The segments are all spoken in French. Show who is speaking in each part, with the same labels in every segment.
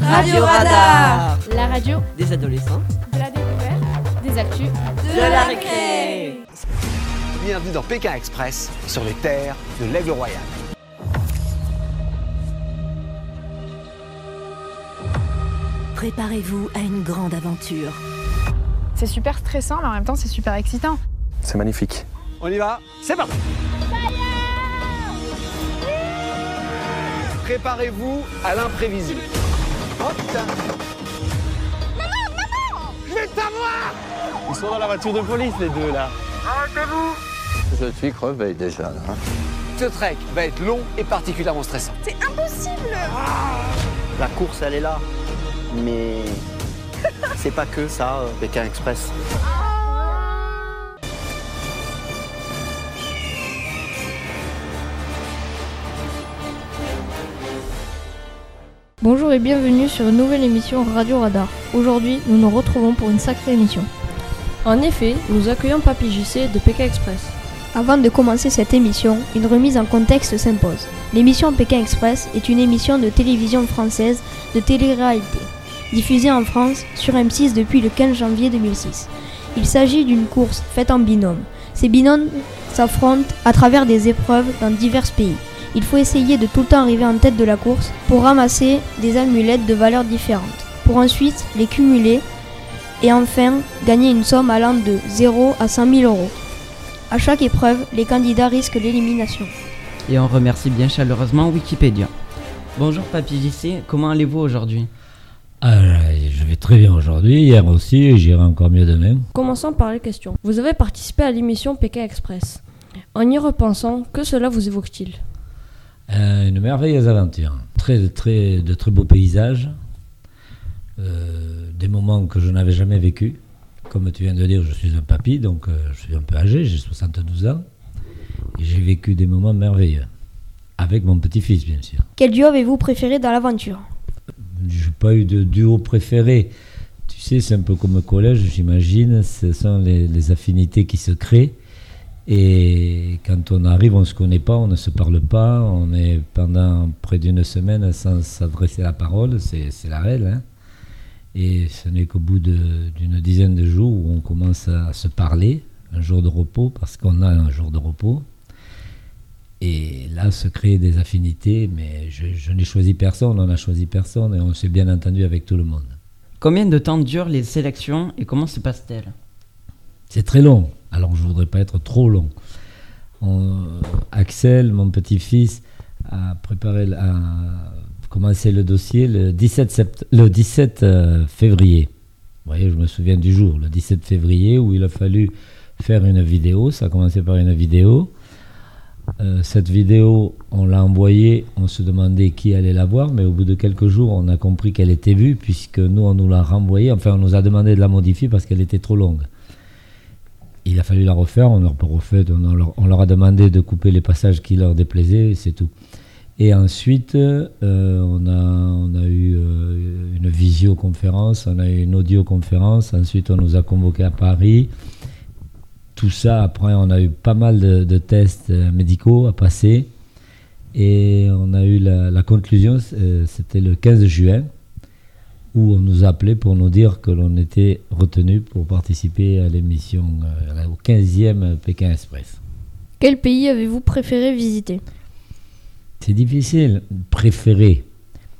Speaker 1: Radio Radar
Speaker 2: La radio
Speaker 3: Des adolescents
Speaker 2: de la découverte, des actus,
Speaker 1: de la récré
Speaker 4: Bienvenue dans Pékin Express, sur les terres de l'Aigle Royal.
Speaker 5: Préparez-vous à une grande aventure.
Speaker 6: C'est super stressant, mais en même temps, c'est super excitant.
Speaker 7: C'est magnifique.
Speaker 4: On y va C'est parti Préparez-vous à l'imprévisible. Oh putain
Speaker 7: Ils sont dans la voiture de police, les deux, là.
Speaker 8: Je suis crevé déjà. là.
Speaker 4: Ce trek va être long et particulièrement stressant.
Speaker 9: La course, elle est là. Mais c'est pas que ça, euh, Pékin Express.
Speaker 2: Bonjour et bienvenue sur une nouvelle émission Radio Radar. Aujourd'hui, nous nous retrouvons pour une sacrée émission.
Speaker 10: En effet, nous accueillons Papy JC de Pékin Express.
Speaker 2: Avant de commencer cette émission, une remise en contexte s'impose. L'émission Pékin Express est une émission de télévision française de télé-réalité, diffusée en France sur M6 depuis le 15 janvier 2006. Il s'agit d'une course faite en binôme. Ces binômes s'affrontent à travers des épreuves dans divers pays. Il faut essayer de tout le temps arriver en tête de la course pour ramasser des amulettes de valeurs différentes, pour ensuite les cumuler et enfin gagner une somme allant de 0 à 100 000 euros. À chaque épreuve, les candidats risquent l'élimination.
Speaker 3: Et on remercie bien chaleureusement Wikipédia. Bonjour Papy JC, comment allez-vous aujourd'hui?
Speaker 11: Ah, je vais très bien aujourd'hui, hier aussi, et j'irai encore mieux demain.
Speaker 10: Commençons par les questions. Vous avez participé à l'émission Pékin Express. En y repensant, que cela vous évoque-t-il?
Speaker 11: Euh, une merveilleuse aventure. Très, très, de très beaux paysages, euh, des moments que je n'avais jamais vécus. Comme tu viens de dire, je suis un papy, donc euh, je suis un peu âgé, j'ai 72 ans, et j'ai vécu des moments merveilleux. Avec mon petit-fils, bien sûr.
Speaker 2: Quel duo avez-vous préféré dans l'aventure?
Speaker 11: Je n'ai pas eu de duo préféré. Tu sais, c'est un peu comme au collège, j'imagine. Ce sont les, les affinités qui se créent. Et quand on arrive, on ne se connaît pas, on ne se parle pas. On est pendant près d'une semaine sans s'adresser la parole. C'est la règle. hein. Et ce n'est qu'au bout d'une dizaine de jours où on commence à se parler, un jour de repos, parce qu'on a un jour de repos. Et là se créent des affinités, mais je, je n'ai choisi personne, on n'a choisi personne, et on s'est bien entendu avec tout le monde.
Speaker 3: Combien de temps durent les sélections et comment se passe-t-elle?
Speaker 11: C'est très long, alors je voudrais pas être trop long. On- Axel, mon petit-fils, a préparé, a commencé le dossier le 17, sept- le 17 euh, février. Vous voyez, je me souviens du jour, le 17 février, où il a fallu faire une vidéo. Ça a commencé par une vidéo. Euh, cette vidéo, on l'a envoyée, on se demandait qui allait la voir, mais au bout de quelques jours, on a compris qu'elle était vue, puisque nous, on nous l'a renvoyée. Enfin, on nous a demandé de la modifier parce qu'elle était trop longue. Il a fallu la refaire, on, leur, refait, on, on leur a demandé de couper les passages qui leur déplaisaient, c'est tout. Et ensuite, euh, on, a, eu euh, une visioconférence, on a eu une audioconférence, ensuite on nous a convoqués à Paris. Tout ça, après, on a eu pas mal de, tests euh, médicaux à passer. Et on a eu la, conclusion, c'était le 15 juin, où on nous appelait pour nous dire que l'on était retenu pour participer à l'émission, euh, au 15e Pékin Express.
Speaker 2: Quel pays avez-vous préféré visiter?
Speaker 11: C'est difficile, préféré.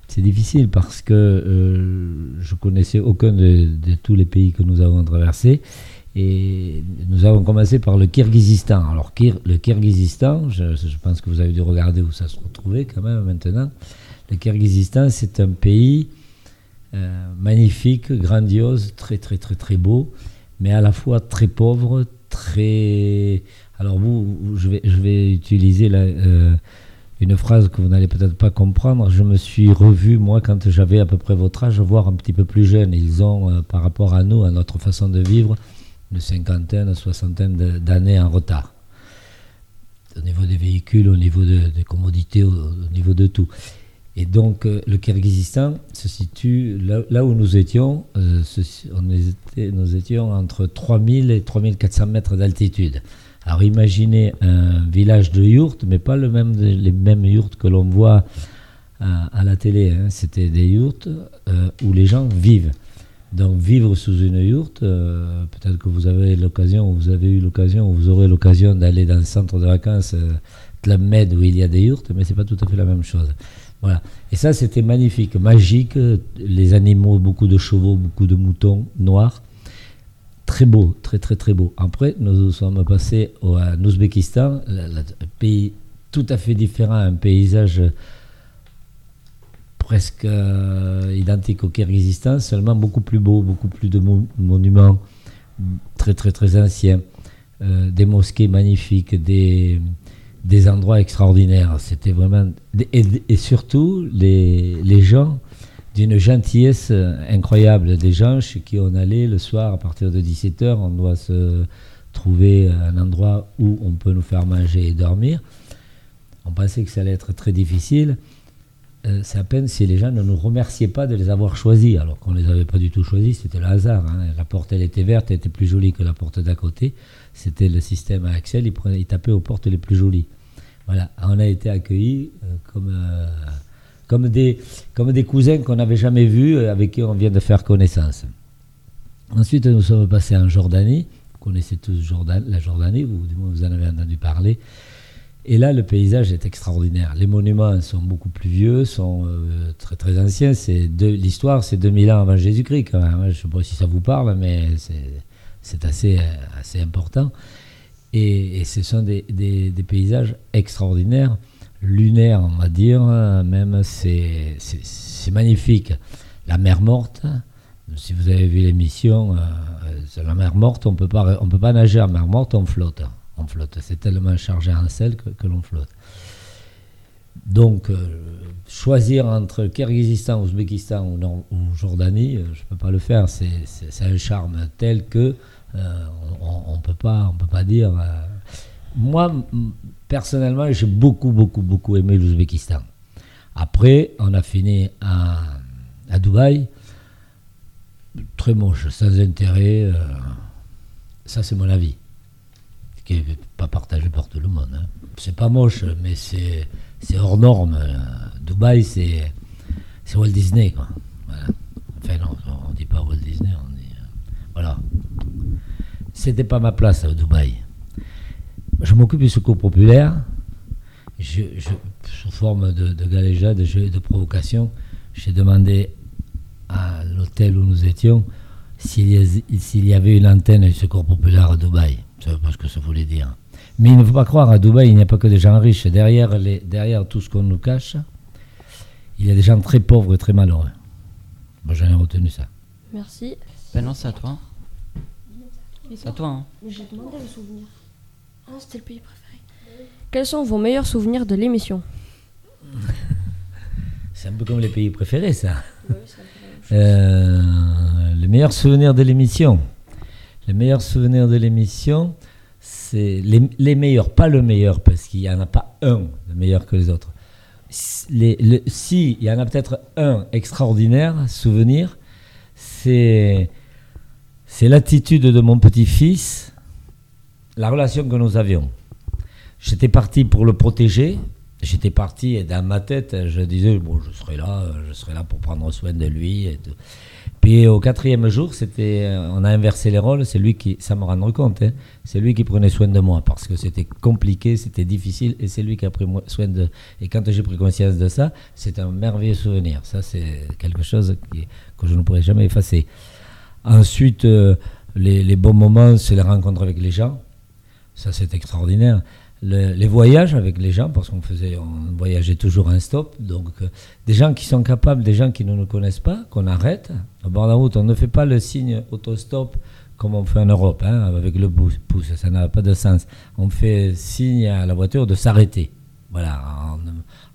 Speaker 11: C'est difficile parce que euh, je connaissais aucun de, de tous les pays que nous avons traversés. Et nous avons commencé par le Kirghizistan. Alors, Kir- le Kirghizistan, je, je pense que vous avez dû regarder où ça se retrouvait quand même maintenant. Le Kirghizistan, c'est un pays euh, magnifique, grandiose, très très très très beau, mais à la fois très pauvre, très. Alors vous, je vais, utiliser euh, une phrase que vous n'allez peut-être pas comprendre. Je me suis revu moi quand j'avais à peu près votre âge, voire un petit peu plus jeune. Ils ont, euh, par rapport à nous, à notre façon de vivre, une cinquantaine, soixantaine d'années en retard. Au niveau des véhicules, au niveau de- des commodités, au niveau de tout. Et donc, euh, le Kirghizistan se situe là, où nous étions. euh, on était- nous étions entre 3000 et 3400 mètres d'altitude. Alors, imaginez un village de yourtes, mais pas les mêmes yourtes que l'on voit à, à la télé. hein. C'était des yourtes euh, où les gens vivent. Donc vivre sous une yourte, euh, peut-être que vous avez l'occasion, ou vous avez eu l'occasion, ou vous aurez l'occasion d'aller dans le centre de vacances euh, Club Med où il y a des yourtes, mais c'est pas tout à fait la même chose. Et ça, c'était magnifique, magique. Les animaux, beaucoup de chevaux, beaucoup de moutons noirs. Très beau, très très très beau. Après, nous sommes passés au, en Ouzbékistan, la- la- un pays tout à fait différent, un paysage presque euh, identique au Kyrgyzstan, seulement beaucoup plus beau, beaucoup plus de mo- monuments très très très anciens, euh, des mosquées magnifiques, des, des endroits extraordinaires. C'était vraiment... Et, surtout, les, gens d'une gentillesse incroyable, des gens chez qui on allait le soir à partir de 17h, on doit se trouver un endroit où on peut nous faire manger et dormir. On pensait que ça allait être très difficile. Euh, c'est à peine si les gens ne nous remerciaient pas de les avoir choisis, alors qu'on ne les avait pas du tout choisis, c'était le hasard. hein. La porte, elle était verte, elle était plus jolie que la porte d'à côté. C'était le système à Axel, il, prenait, il tapait aux portes les plus jolies. On a été accueillis euh, comme, euh, comme, des, cousins qu'on n'avait jamais vus, euh, avec qui on vient de faire connaissance. Ensuite, nous sommes passés en Jordanie. Vous connaissez tous la Jordanie, vous en avez entendu parler. Et là, le paysage est extraordinaire. Les monuments sont beaucoup plus vieux, sont très très anciens. C'est l'histoire, c'est 2000 ans avant Jésus-Christ même. Je ne sais pas si ça vous parle, mais c'est, assez important. Et, ce sont des, paysages extraordinaires, lunaires, on va dire. Même, c'est, magnifique. La mer morte, si vous avez vu l'émission, euh, c'est la mer morte, on peut pas, on peut pas nager en mer morte, on flotte. On flotte. C'est tellement chargé en sel que, l'on flotte. Donc, euh, choisir entre Kyrgyzstan, Ouzbékistan ou, Jordanie, euh, je ne peux pas le faire. C'est, un charme tel que euh, on ne peut pas, dire. euh, moi, personnellement, j'ai beaucoup, beaucoup, beaucoup aimé l'Ouzbékistan. Après, on a fini à, Dubaï. Très moche, sans intérêt. euh, ça, c'est mon avis. Qui n'est pas partagé par tout le monde. hein. C'est pas moche, mais c'est, hors norme. euh, Dubaï, c'est, c'est Walt Disney. Enfin, non, on dit pas Walt Disney, on dit. euh, voilà. C'était pas ma place à Dubaï. Je m'occupe du secours populaire. Je, je- sous forme de, de galéjade, de jeu de provocation, j'ai demandé à l'hôtel où nous étions s'il y, a- s'il y avait une antenne du secours populaire à Dubaï. Je sais pas ce que ça voulait dire. Mais il ne faut pas croire, à Dubaï, il n'y a pas que des gens riches. Derrière, les, derrière tout ce qu'on nous cache, il y a des gens très pauvres et très malheureux. Moi, j'en ai retenu ça.
Speaker 10: Merci.
Speaker 3: Ben non, c'est à toi. C'est à toi. Hein.
Speaker 10: J'ai demandé le souvenir. Ah, c'était le pays préféré. Quels sont vos meilleurs souvenirs de l'émission
Speaker 11: C'est un peu comme les pays préférés, ça. Euh, le meilleur souvenir de l'émission. Le meilleur souvenir de l'émission, c'est les, les meilleurs, pas le meilleur, parce qu'il n'y en a pas un de meilleur que les autres. Les- le- si, il y en a peut-être un extraordinaire souvenir, c'est c'est l'attitude de mon petit-fils, la relation que nous avions. J'étais parti pour le protéger. J'étais parti et dans ma tête, je disais bon, je serai là, je serai là pour prendre soin de lui. Et. Puis au quatrième jour, c'était, on a inversé les rôles. C'est lui qui, ça me rendre compte, hein, c'est lui qui prenait soin de moi parce que c'était compliqué, c'était difficile, et c'est lui qui a pris soin de. Et quand j'ai pris conscience de ça, c'est un merveilleux souvenir. Ça, c'est quelque chose que je ne pourrai jamais effacer. Ensuite, euh, les, bons moments, c'est les rencontres avec les gens. Ça, c'est extraordinaire. Le- les voyages avec les gens, parce qu'on faisait, on voyageait toujours un stop. Donc, euh, des gens qui sont capables, des gens qui ne nous connaissent pas, qu'on arrête. Au bord de la route, on ne fait pas le signe autostop comme on fait en Europe, hein, avec le pouce. Ça n'a pas de sens. On fait signe à la voiture de s'arrêter. Voilà,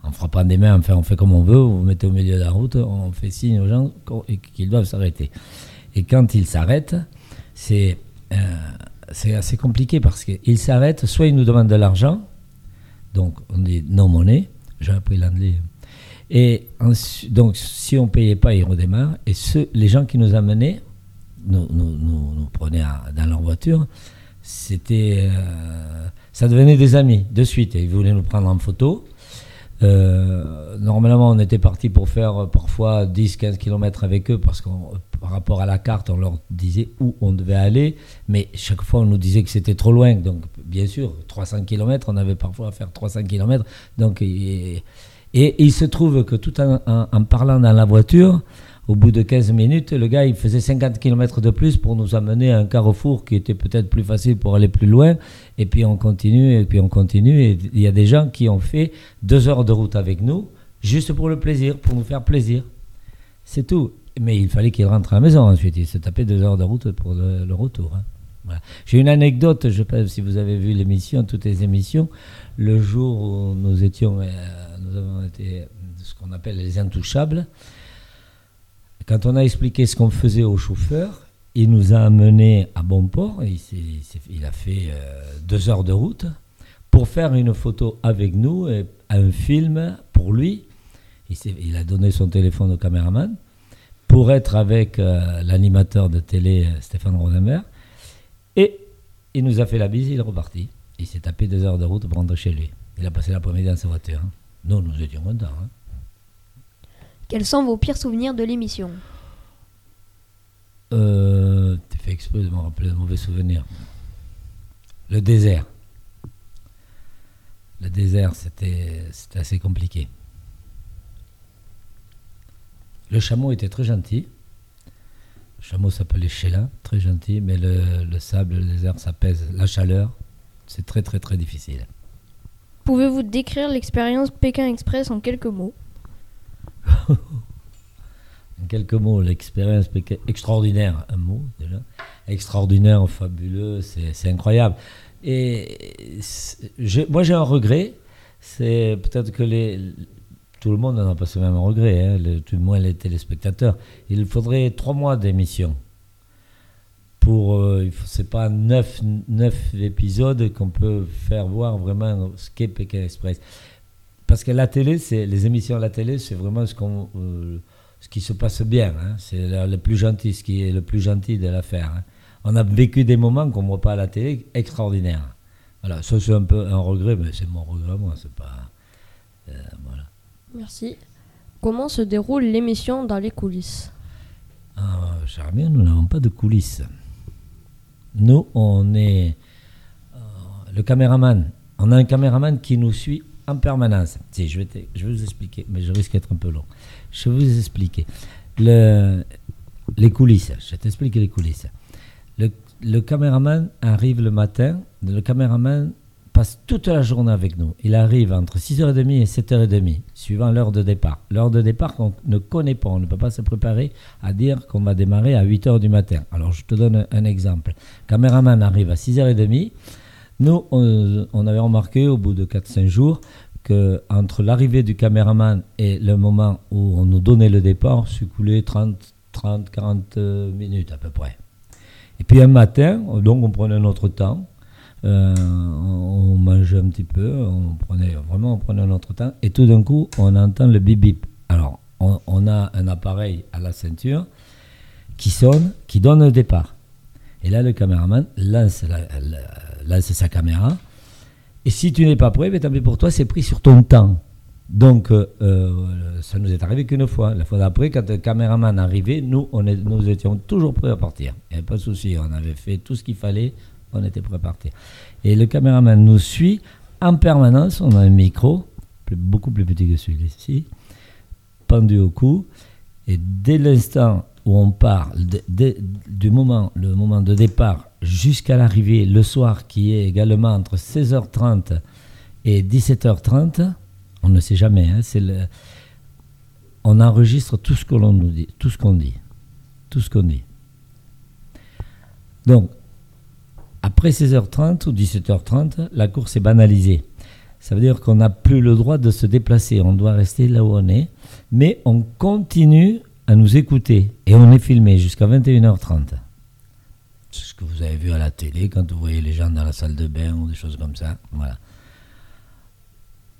Speaker 11: en, en frappant des mains, enfin, on fait comme on veut. Vous vous mettez au milieu de la route, on fait signe aux gens qu'ils doivent s'arrêter. Et quand ils s'arrêtent, c'est euh, c'est assez compliqué parce qu'ils s'arrêtent, soit ils nous demandent de l'argent, donc on dit non monnaie, j'ai appris l'anglais. Et donc si on ne payait pas, ils redémarrent. Et les gens qui nous amenaient, nous, nous, prenaient dans leur voiture, c'était, euh, ça devenait des amis de suite. Ils voulaient nous prendre en photo. Euh, normalement, on était parti pour faire parfois 10-15 km avec eux parce que par rapport à la carte, on leur disait où on devait aller, mais chaque fois on nous disait que c'était trop loin. Donc, bien sûr, 300 km, on avait parfois à faire 300 km. Donc, et, il se trouve que tout en, en- en parlant dans la voiture, au bout de 15 minutes, le gars, il faisait 50 km de plus pour nous amener à un carrefour qui était peut-être plus facile pour aller plus loin. Et puis on continue, et puis on continue. Et il y a des gens qui ont fait deux heures de route avec nous, juste pour le plaisir, pour nous faire plaisir. C'est tout. Mais il fallait qu'il rentre à la maison ensuite. Il se tapait deux heures de route pour le, retour. hein. J'ai une anecdote, je ne sais pas si vous avez vu l'émission, toutes les émissions. Le jour où nous étions, euh, nous avons été ce qu'on appelle les intouchables. Quand on a expliqué ce qu'on faisait au chauffeur, il nous a amenés à Bonport. Il, s'est- il a fait euh, deux heures de route pour faire une photo avec nous, et un film pour lui. Il, il a donné son téléphone au caméraman pour être avec euh, l'animateur de télé euh, Stéphane Rosenberg. Et il nous a fait la bise, il est reparti. Il s'est tapé deux heures de route pour rentrer chez lui. Il a passé l'après-midi dans sa voiture. hein. Nous, nous étions contents. hein.
Speaker 2: Quels sont vos pires souvenirs de l'émission?
Speaker 11: Euh, tu fais exprès de me rappeler de mauvais souvenirs. Le désert. Le désert, c'était c'était assez compliqué. Le chameau était très gentil. Le chameau s'appelait Sheila, très gentil, mais le, le sable, le désert, ça pèse. La chaleur, c'est très très très difficile.
Speaker 2: Pouvez-vous décrire l'expérience Pékin Express en quelques mots?
Speaker 11: En quelques mots, l'expérience pékin- extraordinaire, un mot déjà. Extraordinaire, fabuleux, c'est incroyable. Et je- moi j'ai un regret, c'est peut-être que les, tout le monde n'en a pas ce même regret, hein, tout le moins les téléspectateurs. Il faudrait trois mois d'émission. Pour, euh, c'est pas neuf, neuf épisodes qu'on peut faire voir vraiment ce qu'est Pékin Express. Parce que la télé, c'est les émissions à la télé, c'est vraiment ce qu'on euh, ce qui se passe bien. hein. C'est le, le plus gentil, ce qui est le plus gentil de l'affaire. hein. On a vécu des moments qu'on ne voit pas à la télé extraordinaires. Voilà, ça c'est un peu un regret, mais c'est mon regret, moi, c'est pas. euh, voilà.
Speaker 10: Merci. Comment se déroule l'émission dans les coulisses?
Speaker 11: Ah, nous n'avons pas de coulisses. Nous, on est euh, le caméraman. On a un caméraman qui nous suit en permanence. Si, je vais, je vais vous expliquer, mais je risque d'être un peu long. Je vais vous expliquer. Le, les coulisses, je vais t'expliquer les coulisses. Le, le caméraman arrive le matin. Le caméraman passe toute la journée avec nous. Il arrive entre 6h30 et 7h30, suivant l'heure de départ. L'heure de départ qu'on ne connaît pas. On ne peut pas se préparer à dire qu'on va démarrer à 8h du matin. Alors, je te donne un, exemple. Le caméraman arrive à 6h30. Nous, on, avait remarqué au bout de 4-5 jours que entre l'arrivée du caméraman et le moment où on nous donnait le départ, s'écoulait 30, 30, 40 euh, minutes à peu près. Et puis un matin, donc on prenait notre temps, euh, on, mangeait un petit peu, on prenait vraiment on prenait notre temps, et tout d'un coup on entend le bip bip. Alors on, a un appareil à la ceinture qui sonne, qui donne le départ. Et là le caméraman lance, la- la- lance sa caméra, et si tu n'es pas prêt, ben, tant pis pour toi, c'est pris sur ton temps. Donc, euh, euh, ça nous est arrivé qu'une fois. La fois d'après, quand le caméraman arrivait, nous, on nous étions toujours prêts à partir. Il n'y avait pas de souci. On avait fait tout ce qu'il fallait. On était prêts à partir. Et le caméraman nous suit en permanence. On a un micro, beaucoup plus petit que celui-ci, pendu au cou. Et dès l'instant où on part, du moment, le moment de départ jusqu'à l'arrivée le soir, qui est également entre 16h30 et 17h30, on ne sait jamais. hein, on enregistre tout ce que l'on nous dit, tout ce qu'on dit, tout ce qu'on dit. Donc, après 16h30 ou 17h30, la course est banalisée. Ça veut dire qu'on n'a plus le droit de se déplacer. On doit rester là où on est. Mais on continue à nous écouter. Et on est filmé jusqu'à 21h30. C'est ce que vous avez vu à la télé quand vous voyez les gens dans la salle de bain ou des choses comme ça. Voilà.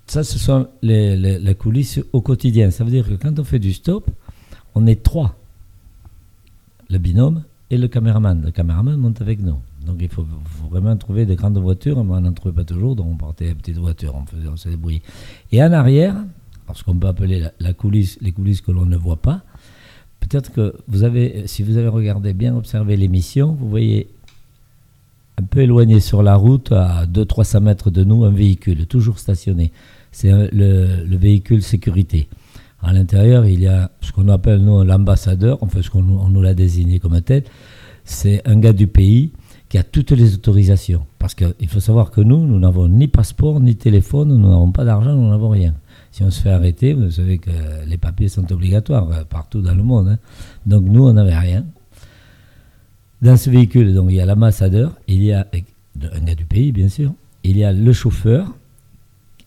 Speaker 11: Ça, ce sont les, coulisses au quotidien. Ça veut dire que quand on fait du stop, on est trois. Le binôme et le caméraman. Le caméraman monte avec nous. Donc il faut, vraiment trouver des grandes voitures, mais on n'en trouvait pas toujours, donc on partait à petites voitures, on faisait, on débrouillait. Et en arrière, ce qu'on peut appeler la, coulisse, les coulisses que l'on ne voit pas, peut-être que vous avez, si vous avez regardé bien, observé l'émission, vous voyez un peu éloigné sur la route, à 200-300 mètres de nous, un véhicule, toujours stationné. C'est le, le véhicule sécurité. À l'intérieur, il y a ce qu'on appelle, nous, l'ambassadeur, enfin, ce qu'on nous- on nous l'a désigné comme tel. C'est un gars du pays qui a toutes les autorisations. Parce qu'il faut savoir que nous, nous n'avons ni passeport, ni téléphone, nous n'avons pas d'argent, nous n'avons rien. Si on se fait arrêter, vous savez que les papiers sont obligatoires euh, partout dans le monde. hein. Donc nous, on n'avait rien. Dans ce véhicule, donc, il y a l'ambassadeur, il y a un gars du pays, bien sûr, il y a le chauffeur,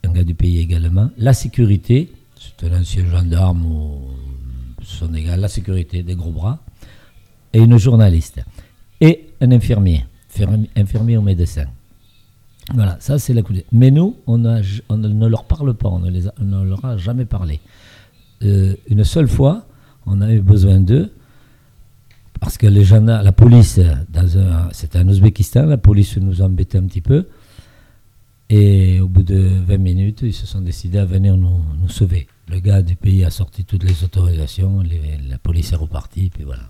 Speaker 11: un gars du pays également, la sécurité, c'est un ancien gendarme ou son égal, la sécurité, des gros bras, et une journaliste, et un infirmier, fermi- infirmier ou médecin. Voilà, ça c'est la coulée. Mais nous, on, ne leur parle pas, on ne, les a- leur a jamais parlé. Euh, une seule fois, on a eu besoin d'eux, parce que les gendarmes, la police, c'était en Ouzbékistan, la police nous embêtait un petit peu. Et au bout de 20 minutes, ils se sont décidés à venir nous, sauver. Le gars du pays a sorti toutes les autorisations, la police est repartie, puis voilà.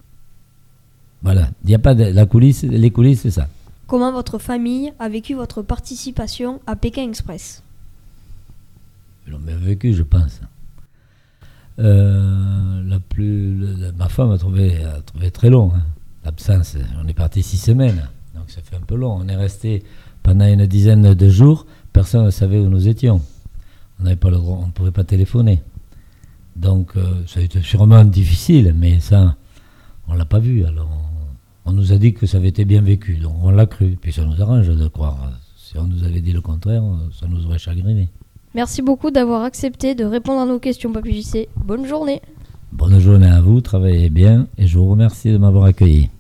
Speaker 11: Voilà, il n'y a pas de, la coulisse, les coulisses, c'est ça.
Speaker 2: Comment votre famille a vécu votre participation à Pékin Express
Speaker 11: Ils l'ont bien vécu, je pense. Euh, la plus, ma femme a trouvé, a trouvé très long. hein. L'absence, on est parti six semaines, donc ça fait un peu long. On est resté pendant une dizaine de jours, personne ne savait où nous étions. On ne pouvait pas téléphoner. Donc euh, ça a été sûrement difficile, mais ça, on l'a pas vu. Alors on nous a dit que ça avait été bien vécu, donc on l'a cru. Puis ça nous arrange de croire. Si on nous avait dit le contraire, ça nous aurait chagriné.
Speaker 2: Merci beaucoup d'avoir accepté de répondre à nos questions, Papy JC. Bonne journée
Speaker 11: Bonne journée à vous, travaillez bien et je vous remercie de m'avoir accueilli.